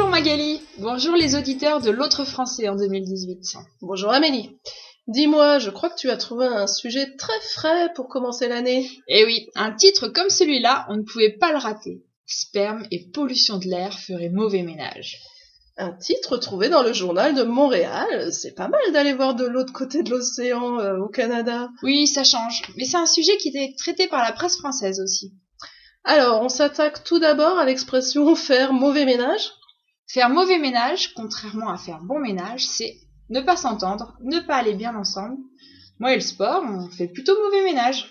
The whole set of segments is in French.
Bonjour Magali, bonjour les auditeurs de l'autre français en 2018. Bonjour Amélie. Dis-moi, je crois que tu as trouvé un sujet très frais pour commencer l'année. Eh oui, un titre comme celui-là, on ne pouvait pas le rater. Sperme et pollution de l'air feraient mauvais ménage. Un titre trouvé dans le journal de Montréal, c'est pas mal d'aller voir de l'autre côté de l'océan euh, au Canada. Oui, ça change, mais c'est un sujet qui était traité par la presse française aussi. Alors, on s'attaque tout d'abord à l'expression faire mauvais ménage. Faire mauvais ménage, contrairement à faire bon ménage, c'est ne pas s'entendre, ne pas aller bien ensemble. Moi et le sport, on fait plutôt mauvais ménage.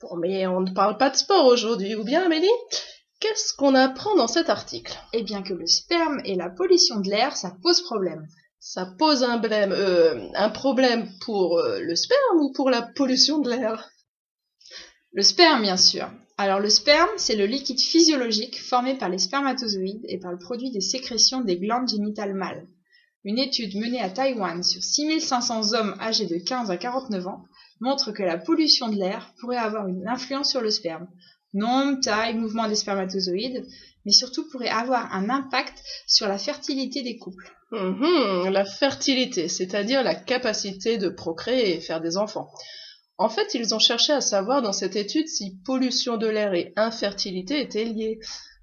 Bon, mais on ne parle pas de sport aujourd'hui, ou bien Amélie? Qu'est-ce qu'on apprend dans cet article? Eh bien que le sperme et la pollution de l'air, ça pose problème. Ça pose un, blême, euh, un problème pour euh, le sperme ou pour la pollution de l'air? Le sperme, bien sûr. Alors le sperme, c'est le liquide physiologique formé par les spermatozoïdes et par le produit des sécrétions des glandes génitales mâles. Une étude menée à Taïwan sur 6500 hommes âgés de 15 à 49 ans montre que la pollution de l'air pourrait avoir une influence sur le sperme. Nombre, taille, mouvement des spermatozoïdes, mais surtout pourrait avoir un impact sur la fertilité des couples. Mhm, la fertilité, c'est-à-dire la capacité de procréer et faire des enfants. En fait, ils ont cherché à savoir dans cette étude si pollution de l'air et infertilité étaient liées.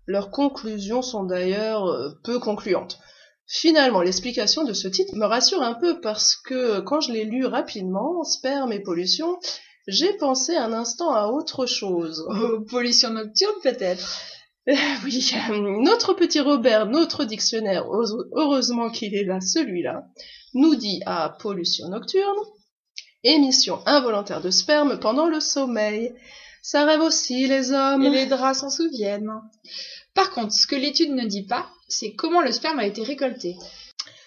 Leurs conclusions sont d'ailleurs euh, peu concluantes. Finalement, l'explication de ce titre me rassure un peu parce que quand je l'ai lu rapidement, sperme et pollution, j'ai pensé un instant à autre chose. Oh, pollution nocturne peut-être? Euh, Oui, notre petit Robert, notre dictionnaire, heureusement qu'il est là, celui-là, nous dit à pollution nocturne, émission involontaire de sperme pendant le sommeil. Ça rêve aussi, les hommes. Et les draps s'en souviennent. Par contre, ce que l'étude ne dit pas, c'est comment le sperme a été récolté.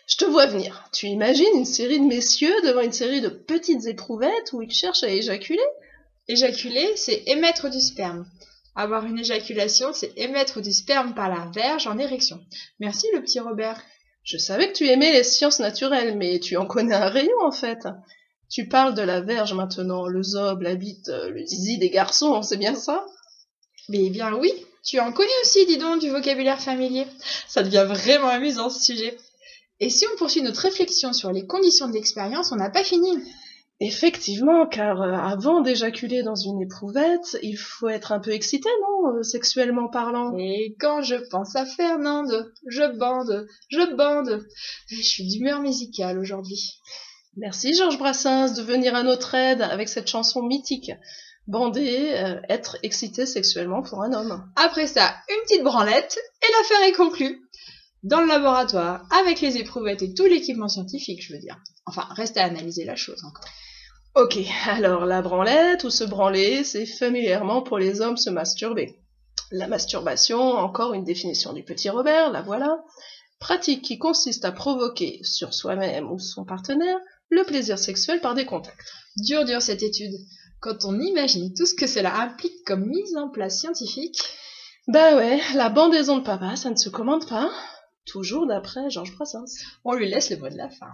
Je te vois venir. Tu imagines une série de messieurs devant une série de petites éprouvettes où ils cherchent à éjaculer? Éjaculer, c'est émettre du sperme. Avoir une éjaculation, c'est émettre du sperme par la verge en érection. Merci le petit Robert. Je savais que tu aimais les sciences naturelles, mais tu en connais un rayon en fait. Tu parles de la verge maintenant, le zob, la bite, le zizi des garçons, c'est bien ça? Mais bien oui, tu en connais aussi, dis donc, du vocabulaire familier. Ça devient vraiment amusant ce sujet. Et si on poursuit notre réflexion sur les conditions de l'expérience, on n'a pas fini. Effectivement, car euh, avant d'éjaculer dans une éprouvette, il faut être un peu excité, non, euh, sexuellement parlant? Et quand je pense à Fernande, je bande, je bande. Je suis d'humeur musicale aujourd'hui. Merci Georges Brassens de venir à notre aide avec cette chanson mythique bander, euh, être excité sexuellement pour un homme. Après ça, une petite branlette et l'affaire est conclue. Dans le laboratoire, avec les éprouvettes et tout l'équipement scientifique, je veux dire. Enfin, reste à analyser la chose encore. Ok, alors la branlette ou se branler, c'est familièrement pour les hommes se masturber. La masturbation, encore une définition du petit Robert, la voilà. Pratique qui consiste à provoquer sur soi-même ou son partenaire le plaisir sexuel par des contacts. Dur dur cette étude quand on imagine tout ce que cela implique comme mise en place scientifique. Bah ouais, la bandaison de papa, ça ne se commande pas. Toujours d'après Georges Brassens. On lui laisse le mot de la fin.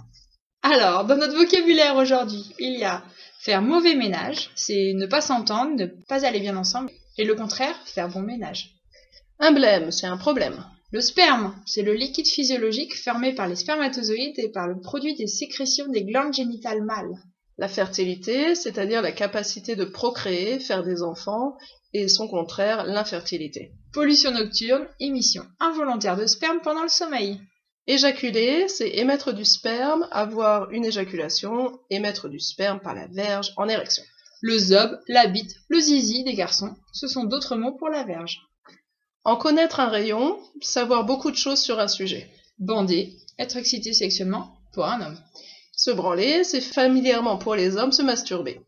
Alors, dans notre vocabulaire aujourd'hui, il y a faire mauvais ménage, c'est ne pas s'entendre, ne pas aller bien ensemble, et le contraire, faire bon ménage. Un blême, c'est un problème. Le sperme, c'est le liquide physiologique formé par les spermatozoïdes et par le produit des sécrétions des glandes génitales mâles la fertilité, c'est-à-dire la capacité de procréer, faire des enfants, et son contraire, l'infertilité. Pollution nocturne, émission involontaire de sperme pendant le sommeil. Éjaculer, c'est émettre du sperme, avoir une éjaculation, émettre du sperme par la verge en érection. Le zob, la bite, le zizi des garçons, ce sont d'autres mots pour la verge. En connaître un rayon, savoir beaucoup de choses sur un sujet. Bander, être excité sexuellement pour un homme. Se branler, c'est familièrement pour les hommes se masturber.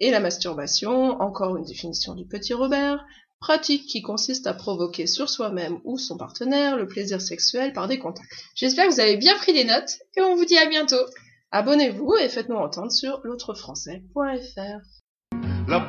Et la masturbation, encore une définition du petit Robert, pratique qui consiste à provoquer sur soi-même ou son partenaire le plaisir sexuel par des contacts. J'espère que vous avez bien pris des notes et on vous dit à bientôt. Abonnez-vous et faites-nous entendre sur l'autrefrançais.fr. La.